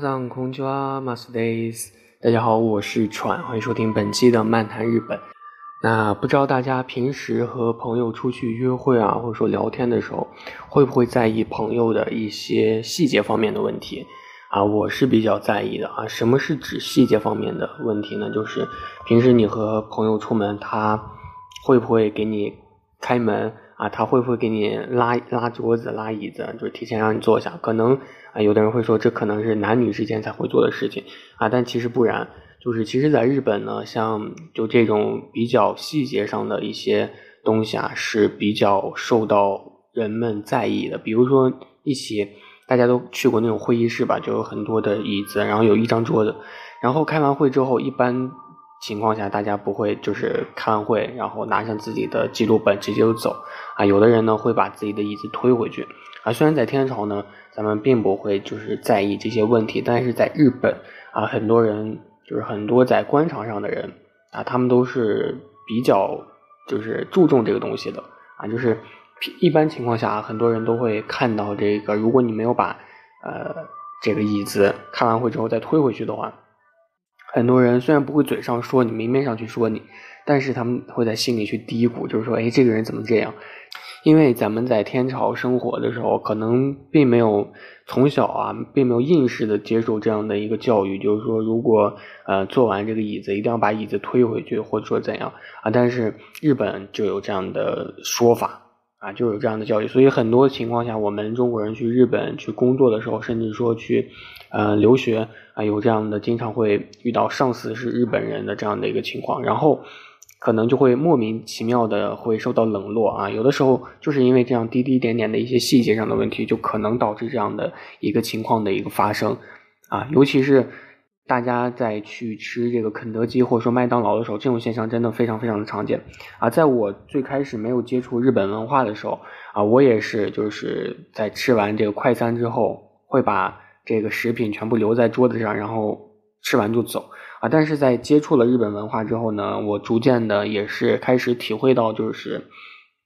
皆さんこんにちは、マス days。大家好，我是川，欢迎收听本期的漫谈日本。那不知道大家平时和朋友出去约会啊，或者说聊天的时候，会不会在意朋友的一些细节方面的问题啊？我是比较在意的啊。什么是指细节方面的问题呢？就是平时你和朋友出门，他会不会给你开门？啊，他会不会给你拉拉桌子、拉椅子，就是提前让你坐下？可能 啊，有的人会说这可能是男女之间才会做的事情啊，但其实不然。就是其实，在日本呢，像就这种比较细节上的一些东西啊，是比较受到人们在意的。比如说，一起大家都去过那种会议室吧，就有很多的椅子，然后有一张桌子，然后开完会之后，一般。情况下，大家不会就是开完会，然后拿上自己的记录本直接就走啊。有的人呢会把自己的椅子推回去啊。虽然在天朝呢，咱们并不会就是在意这些问题，但是在日本啊，很多人就是很多在官场上的人啊，他们都是比较就是注重这个东西的啊。就是一般情况下，很多人都会看到这个，如果你没有把呃这个椅子开完会之后再推回去的话。很多人虽然不会嘴上说你，明面上去说你，但是他们会在心里去嘀咕，就是说，哎，这个人怎么这样？因为咱们在天朝生活的时候，可能并没有从小啊，并没有应试的接受这样的一个教育，就是说，如果呃坐完这个椅子，一定要把椅子推回去，或者说怎样啊？但是日本就有这样的说法。啊，就有这样的教育，所以很多情况下，我们中国人去日本去工作的时候，甚至说去，呃，留学啊，有这样的经常会遇到上司是日本人的这样的一个情况，然后可能就会莫名其妙的会受到冷落啊，有的时候就是因为这样滴滴点点的一些细节上的问题，就可能导致这样的一个情况的一个发生啊，尤其是。大家在去吃这个肯德基或者说麦当劳的时候，这种现象真的非常非常的常见啊！在我最开始没有接触日本文化的时候啊，我也是就是在吃完这个快餐之后，会把这个食品全部留在桌子上，然后吃完就走啊。但是在接触了日本文化之后呢，我逐渐的也是开始体会到，就是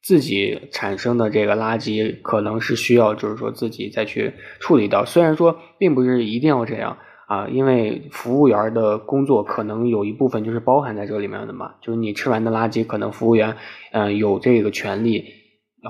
自己产生的这个垃圾可能是需要就是说自己再去处理掉，虽然说并不是一定要这样。啊，因为服务员的工作可能有一部分就是包含在这里面的嘛，就是你吃完的垃圾，可能服务员，嗯，有这个权利，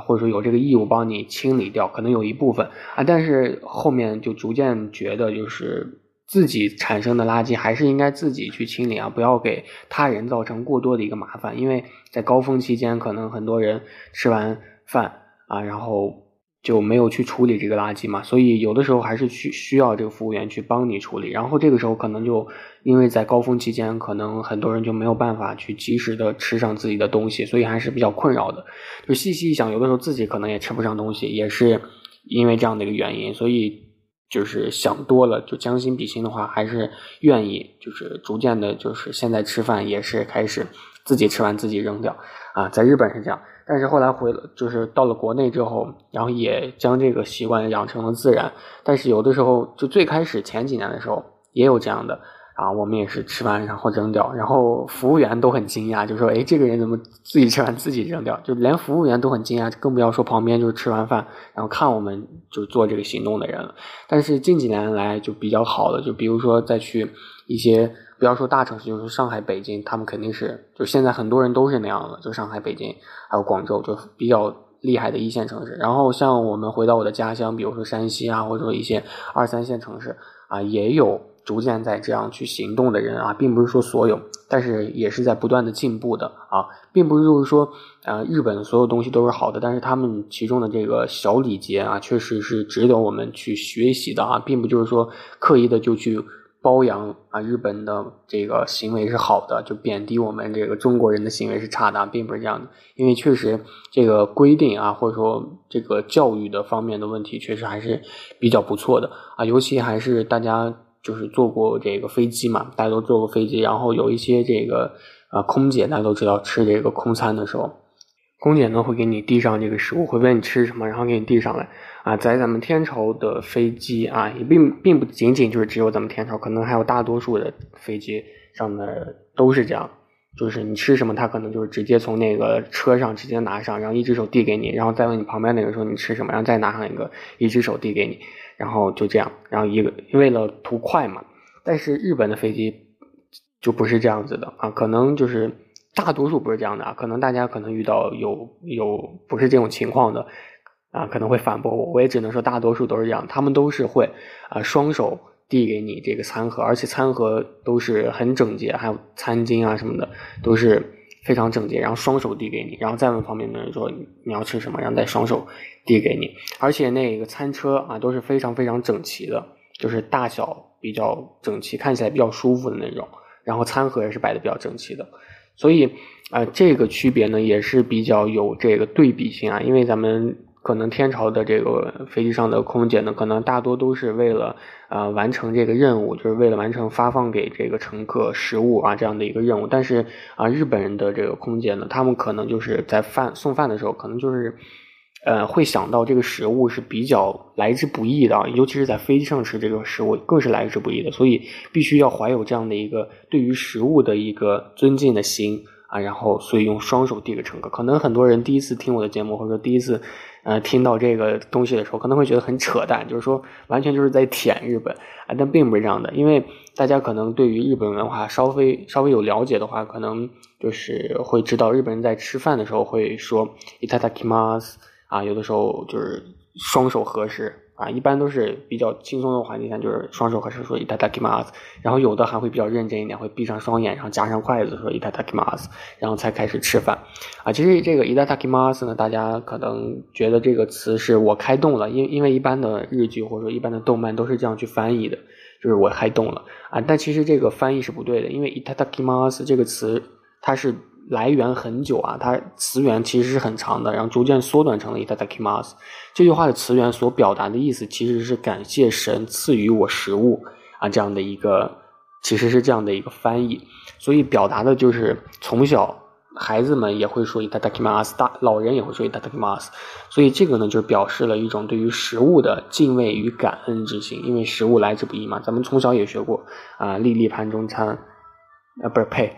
或者说有这个义务帮你清理掉，可能有一部分啊，但是后面就逐渐觉得，就是自己产生的垃圾还是应该自己去清理啊，不要给他人造成过多的一个麻烦，因为在高峰期间，可能很多人吃完饭啊，然后。就没有去处理这个垃圾嘛，所以有的时候还是需需要这个服务员去帮你处理。然后这个时候可能就因为在高峰期间，可能很多人就没有办法去及时的吃上自己的东西，所以还是比较困扰的。就细细一想，有的时候自己可能也吃不上东西，也是因为这样的一个原因。所以就是想多了，就将心比心的话，还是愿意就是逐渐的，就是现在吃饭也是开始自己吃完自己扔掉啊，在日本是这样。但是后来回了，就是到了国内之后，然后也将这个习惯养成了自然。但是有的时候，就最开始前几年的时候，也有这样的啊，我们也是吃完然后扔掉，然后服务员都很惊讶，就说：“哎，这个人怎么自己吃完自己扔掉？”就连服务员都很惊讶，更不要说旁边就是吃完饭然后看我们就做这个行动的人了。但是近几年来就比较好的，就比如说再去一些。不要说大城市，就是上海、北京，他们肯定是就现在很多人都是那样的，就上海、北京还有广州，就比较厉害的一线城市。然后像我们回到我的家乡，比如说山西啊，或者说一些二三线城市啊，也有逐渐在这样去行动的人啊，并不是说所有，但是也是在不断的进步的啊，并不是就是说呃日本所有东西都是好的，但是他们其中的这个小礼节啊，确实是值得我们去学习的啊，并不就是说刻意的就去。包养啊，日本的这个行为是好的，就贬低我们这个中国人的行为是差的，并不是这样的。因为确实这个规定啊，或者说这个教育的方面的问题，确实还是比较不错的啊。尤其还是大家就是坐过这个飞机嘛，大家都坐过飞机，然后有一些这个啊空姐，大家都知道吃这个空餐的时候。空姐呢会给你递上这个食物，会问你吃什么，然后给你递上来。啊，在咱们天朝的飞机啊，也并并不仅仅就是只有咱们天朝，可能还有大多数的飞机上的都是这样。就是你吃什么，他可能就是直接从那个车上直接拿上，然后一只手递给你，然后再问你旁边那个说你吃什么，然后再拿上一个，一只手递给你，然后就这样，然后一个为了图快嘛。但是日本的飞机就不是这样子的啊，可能就是大多数不是这样的啊，可能大家可能遇到有有不是这种情况的啊，可能会反驳我，我也只能说大多数都是这样，他们都是会啊双手。递给你这个餐盒，而且餐盒都是很整洁，还有餐巾啊什么的都是非常整洁，然后双手递给你，然后再问旁边的人说你要吃什么，然后再双手递给你，而且那个餐车啊都是非常非常整齐的，就是大小比较整齐，看起来比较舒服的那种，然后餐盒也是摆的比较整齐的，所以啊这个区别呢也是比较有这个对比性啊，因为咱们。可能天朝的这个飞机上的空姐呢，可能大多都是为了呃完成这个任务，就是为了完成发放给这个乘客食物啊这样的一个任务。但是啊，日本人的这个空姐呢，他们可能就是在饭送饭的时候，可能就是呃会想到这个食物是比较来之不易的，尤其是在飞机上吃这个食物更是来之不易的，所以必须要怀有这样的一个对于食物的一个尊敬的心然后所以用双手递给乘客。可能很多人第一次听我的节目，或者说第一次。呃，听到这个东西的时候，可能会觉得很扯淡，就是说完全就是在舔日本啊，但并不是这样的，因为大家可能对于日本文化稍微稍微有了解的话，可能就是会知道日本人在吃饭的时候会说 itadakimasu 啊，有的时候就是双手合十。啊，一般都是比较轻松的环境下，就是双手合十说 itadakimasu，然后有的还会比较认真一点，会闭上双眼，然后夹上筷子说 itadakimasu，然后才开始吃饭。啊，其实这个 itadakimasu 呢，大家可能觉得这个词是我开动了，因因为一般的日剧或者说一般的动漫都是这样去翻译的，就是我开动了啊。但其实这个翻译是不对的，因为 itadakimasu 这个词它是。来源很久啊，它词源其实是很长的，然后逐渐缩短成了 ita dakimas。这句话的词源所表达的意思其实是感谢神赐予我食物啊，这样的一个其实是这样的一个翻译，所以表达的就是从小孩子们也会说 ita dakimas，大老人也会说 ita dakimas，所以这个呢就表示了一种对于食物的敬畏与感恩之心，因为食物来之不易嘛，咱们从小也学过啊，粒粒盘中餐，啊不是呸。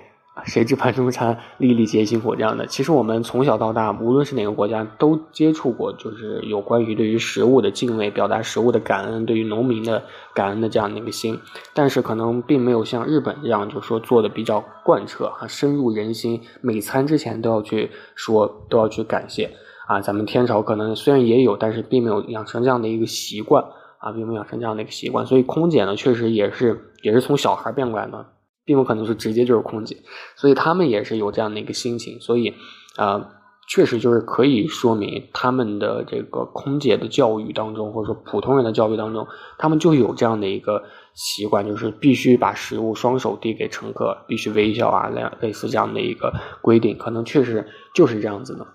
谁知盘中餐，粒粒皆辛苦这样的。其实我们从小到大，无论是哪个国家，都接触过，就是有关于对于食物的敬畏，表达食物的感恩，对于农民的感恩的这样的一个心。但是可能并没有像日本这样，就是说做的比较贯彻啊，深入人心。每餐之前都要去说，都要去感谢啊。咱们天朝可能虽然也有，但是并没有养成这样的一个习惯啊，并没有养成这样的一个习惯。所以空姐呢，确实也是也是从小孩变过来的。并不可能是直接就是空姐，所以他们也是有这样的一个心情，所以，啊，确实就是可以说明他们的这个空姐的教育当中，或者说普通人的教育当中，他们就有这样的一个习惯，就是必须把食物双手递给乘客，必须微笑啊，类类似这样的一个规定，可能确实就是这样子的。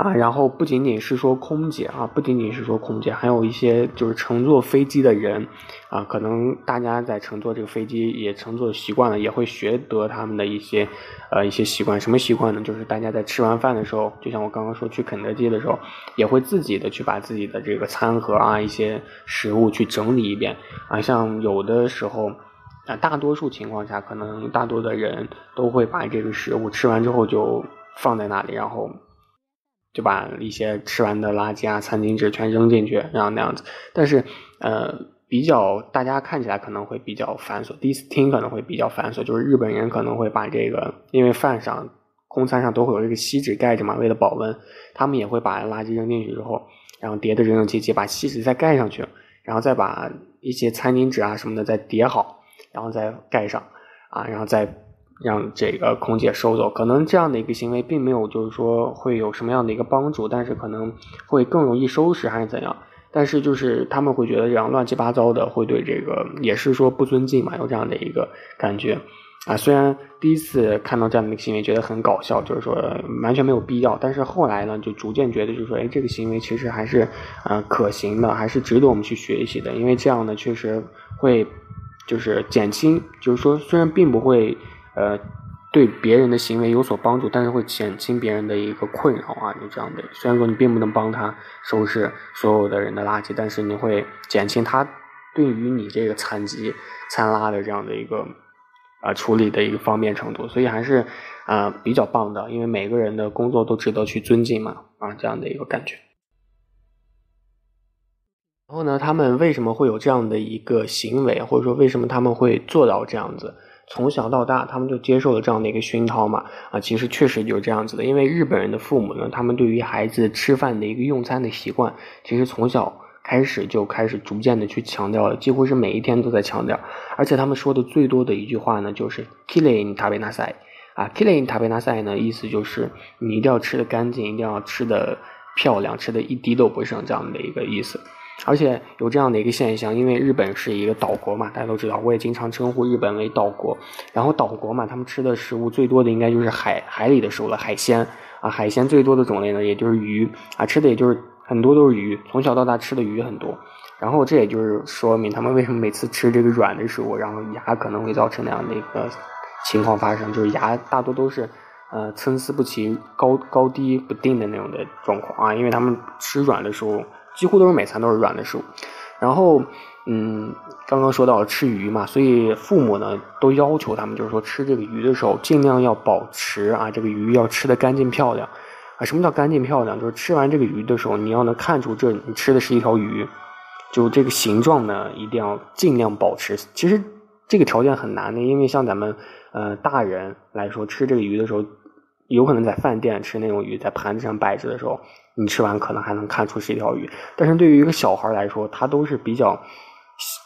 啊，然后不仅仅是说空姐啊，不仅仅是说空姐，还有一些就是乘坐飞机的人，啊，可能大家在乘坐这个飞机也乘坐习惯了，也会学得他们的一些，呃，一些习惯。什么习惯呢？就是大家在吃完饭的时候，就像我刚刚说去肯德基的时候，也会自己的去把自己的这个餐盒啊，一些食物去整理一遍。啊，像有的时候，啊，大多数情况下，可能大多的人都会把这个食物吃完之后就放在那里，然后。就把一些吃完的垃圾啊、餐巾纸全扔进去，然后那样子。但是，呃，比较大家看起来可能会比较繁琐，第一次听可能会比较繁琐。就是日本人可能会把这个，因为饭上、空餐上都会有这个锡纸盖着嘛，为了保温，他们也会把垃圾扔进去之后，然后叠的整整齐齐，把锡纸再盖上去，然后再把一些餐巾纸啊什么的再叠好，然后再盖上，啊，然后再。让这个空姐收走，可能这样的一个行为并没有，就是说会有什么样的一个帮助，但是可能会更容易收拾还是怎样？但是就是他们会觉得这样乱七八糟的，会对这个也是说不尊敬嘛，有这样的一个感觉啊。虽然第一次看到这样的一个行为觉得很搞笑，就是说完全没有必要，但是后来呢，就逐渐觉得就是说，哎，这个行为其实还是呃可行的，还是值得我们去学习的，因为这样呢确实会就是减轻，就是说虽然并不会。呃，对别人的行为有所帮助，但是会减轻别人的一个困扰啊，就这样的。虽然说你并不能帮他收拾所有的人的垃圾，但是你会减轻他对于你这个残疾残拉的这样的一个啊处理的一个方便程度，所以还是啊比较棒的，因为每个人的工作都值得去尊敬嘛啊这样的一个感觉。然后呢，他们为什么会有这样的一个行为，或者说为什么他们会做到这样子？从小到大，他们就接受了这样的一个熏陶嘛？啊，其实确实就是这样子的。因为日本人的父母呢，他们对于孩子吃饭的一个用餐的习惯，其实从小开始就开始逐渐的去强调了，几乎是每一天都在强调。而且他们说的最多的一句话呢，就是 “killing tabenasai” 啊，“killing tabenasai” 呢，意思就是你一定要吃的干净，一定要吃的漂亮，吃的一滴都不剩这样的一个意思。而且有这样的一个现象，因为日本是一个岛国嘛，大家都知道，我也经常称呼日本为岛国。然后岛国嘛，他们吃的食物最多的应该就是海海里的食物了，海鲜啊，海鲜最多的种类呢，也就是鱼啊，吃的也就是很多都是鱼，从小到大吃的鱼很多。然后这也就是说明他们为什么每次吃这个软的食物，然后牙可能会造成那样的一个情况发生，就是牙大多都是呃参差不齐、高高低不定的那种的状况啊，因为他们吃软的时候。几乎都是每餐都是软的食物，然后，嗯，刚刚说到了吃鱼嘛，所以父母呢都要求他们，就是说吃这个鱼的时候，尽量要保持啊，这个鱼要吃的干净漂亮啊。什么叫干净漂亮？就是吃完这个鱼的时候，你要能看出这你吃的是一条鱼，就这个形状呢，一定要尽量保持。其实这个条件很难的，因为像咱们呃大人来说，吃这个鱼的时候。有可能在饭店吃那种鱼，在盘子上摆着的时候，你吃完可能还能看出是一条鱼。但是对于一个小孩来说，他都是比较，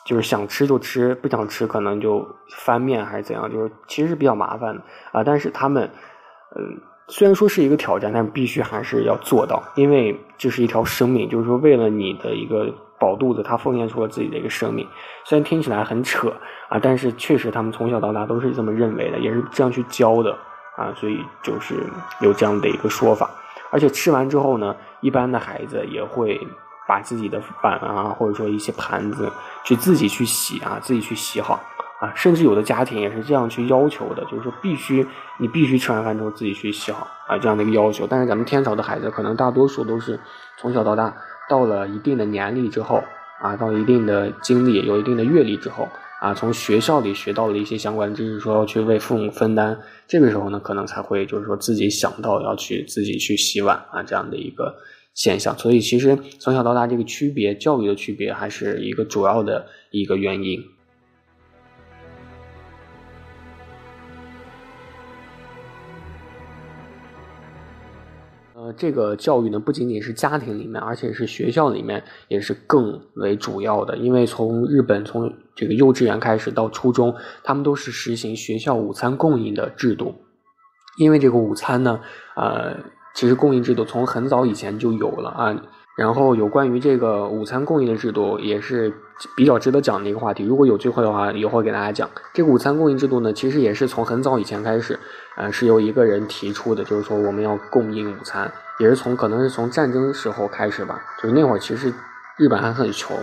就是想吃就吃，不想吃可能就翻面还是怎样，就是其实是比较麻烦的啊。但是他们，嗯，虽然说是一个挑战，但必须还是要做到，因为这是一条生命，就是说为了你的一个饱肚子，他奉献出了自己的一个生命。虽然听起来很扯啊，但是确实他们从小到大都是这么认为的，也是这样去教的。啊，所以就是有这样的一个说法，而且吃完之后呢，一般的孩子也会把自己的碗啊，或者说一些盘子，去自己去洗啊，自己去洗好啊，甚至有的家庭也是这样去要求的，就是说必须你必须吃完饭之后自己去洗好啊，这样的一个要求。但是咱们天朝的孩子可能大多数都是从小到大，到了一定的年龄之后啊，到一定的经历、有一定的阅历之后。啊，从学校里学到了一些相关知识，说要去为父母分担，这个时候呢，可能才会就是说自己想到要去自己去洗碗啊这样的一个现象。所以其实从小到大这个区别，教育的区别还是一个主要的一个原因。这个教育呢，不仅仅是家庭里面，而且是学校里面也是更为主要的。因为从日本从这个幼稚园开始到初中，他们都是实行学校午餐供应的制度。因为这个午餐呢，呃，其实供应制度从很早以前就有了啊。然后有关于这个午餐供应的制度，也是比较值得讲的一个话题。如果有机会的话，以后给大家讲这个午餐供应制度呢，其实也是从很早以前开始，呃，是由一个人提出的，就是说我们要供应午餐，也是从可能是从战争时候开始吧，就是那会儿其实日本还很穷，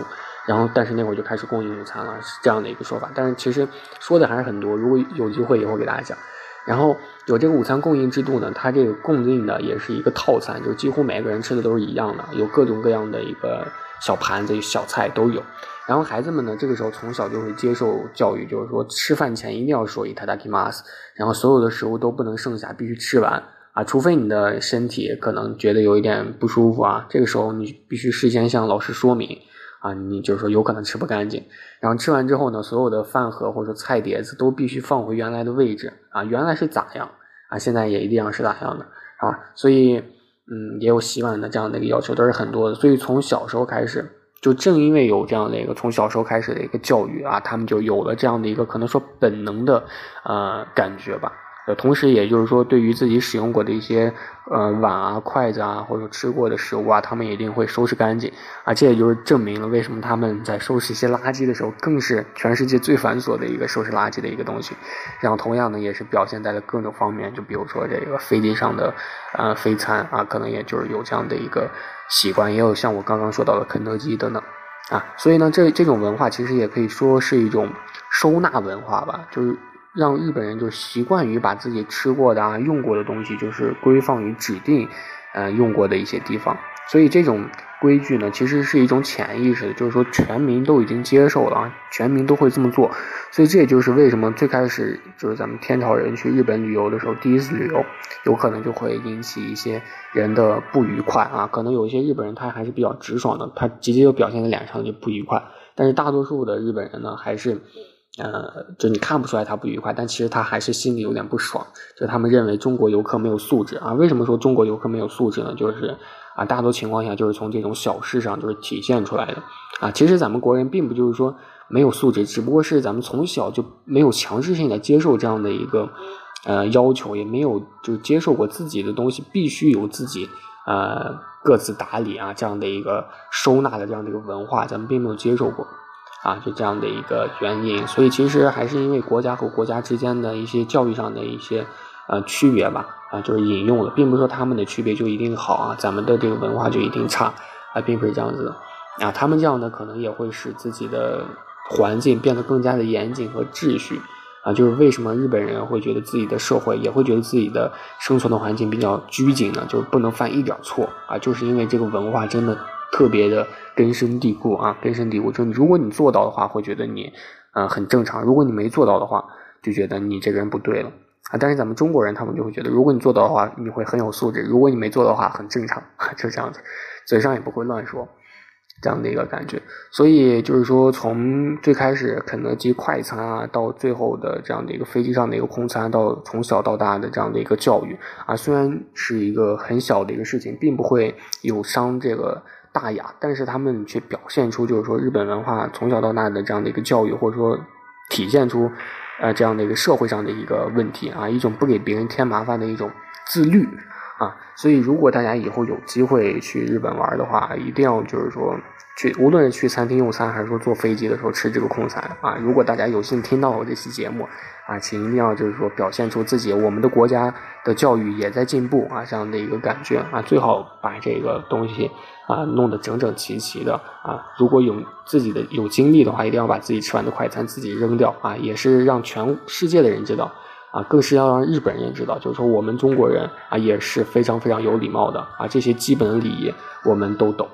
然后但是那会儿就开始供应午餐了，是这样的一个说法。但是其实说的还是很多，如果有机会以后给大家讲。然后有这个午餐供应制度呢，它这个供应的也是一个套餐，就几乎每个人吃的都是一样的，有各种各样的一个小盘子、小菜都有。然后孩子们呢，这个时候从小就会接受教育，就是说吃饭前一定要说一 “tadakimas”，然后所有的食物都不能剩下，必须吃完啊，除非你的身体可能觉得有一点不舒服啊，这个时候你必须事先向老师说明。啊，你就是说有可能吃不干净，然后吃完之后呢，所有的饭盒或者说菜碟子都必须放回原来的位置啊，原来是咋样啊，现在也一定是咋样的啊，所以嗯，也有洗碗的这样的一个要求，都是很多的，所以从小时候开始，就正因为有这样的一个从小时候开始的一个教育啊，他们就有了这样的一个可能说本能的呃感觉吧。呃，同时，也就是说，对于自己使用过的一些呃碗啊、筷子啊，或者吃过的食物啊，他们一定会收拾干净啊。这也就是证明了为什么他们在收拾一些垃圾的时候，更是全世界最繁琐的一个收拾垃圾的一个东西。然后，同样呢，也是表现在了各种方面，就比如说这个飞机上的呃飞餐啊，可能也就是有这样的一个习惯，也有像我刚刚说到的肯德基等等啊。所以呢，这这种文化其实也可以说是一种收纳文化吧，就是。让日本人就习惯于把自己吃过的啊、用过的东西，就是归放于指定，呃，用过的一些地方所以这种规矩呢，其实是一种潜意识的，就是说全民都已经接受了啊，全民都会这么做。所以这也就是为什么最开始就是咱们天朝人去日本旅游的时候，第一次旅游有可能就会引起一些人的不愉快啊。可能有一些日本人他还是比较直爽的，他直接就表现在脸上就不愉快。但是大多数的日本人呢，还是。呃，就你看不出来他不愉快，但其实他还是心里有点不爽。就他们认为中国游客没有素质啊？为什么说中国游客没有素质呢？就是啊，大多情况下就是从这种小事上就是体现出来的啊。其实咱们国人并不就是说没有素质，只不过是咱们从小就没有强制性的接受这样的一个呃要求，也没有就接受过自己的东西必须由自己呃各自打理啊这样的一个收纳的这样的一个文化，咱们并没有接受过。啊，就这样的一个原因，所以其实还是因为国家和国家之间的一些教育上的一些呃区别吧，啊，就是引用了，并不是说他们的区别就一定好啊，咱们的这个文化就一定差啊，并不是这样子的啊，他们这样呢，可能也会使自己的环境变得更加的严谨和秩序啊，就是为什么日本人会觉得自己的社会也会觉得自己的生存的环境比较拘谨呢？就是不能犯一点错啊，就是因为这个文化真的。特别的根深蒂固啊，根深蒂固。就如果你做到的话，会觉得你，呃，很正常；如果你没做到的话，就觉得你这个人不对了啊。但是咱们中国人，他们就会觉得，如果你做到的话，你会很有素质；如果你没做的话，很正常，就这样子，嘴上也不会乱说。这样的一个感觉，所以就是说，从最开始肯德基快餐啊，到最后的这样的一个飞机上的一个空餐，到从小到大的这样的一个教育啊，虽然是一个很小的一个事情，并不会有伤这个大雅，但是他们却表现出就是说日本文化从小到大的这样的一个教育，或者说体现出呃这样的一个社会上的一个问题啊，一种不给别人添麻烦的一种自律。啊，所以如果大家以后有机会去日本玩的话，一定要就是说去，无论是去餐厅用餐，还是说坐飞机的时候吃这个空餐啊。如果大家有幸听到我这期节目啊，请一定要就是说表现出自己，我们的国家的教育也在进步啊，这样的一个感觉啊。最好把这个东西啊弄得整整齐齐的啊。如果有自己的有精力的话，一定要把自己吃完的快餐自己扔掉啊，也是让全世界的人知道。啊，更是要让日本人知道，就是说我们中国人啊也是非常非常有礼貌的啊，这些基本的礼仪我们都懂。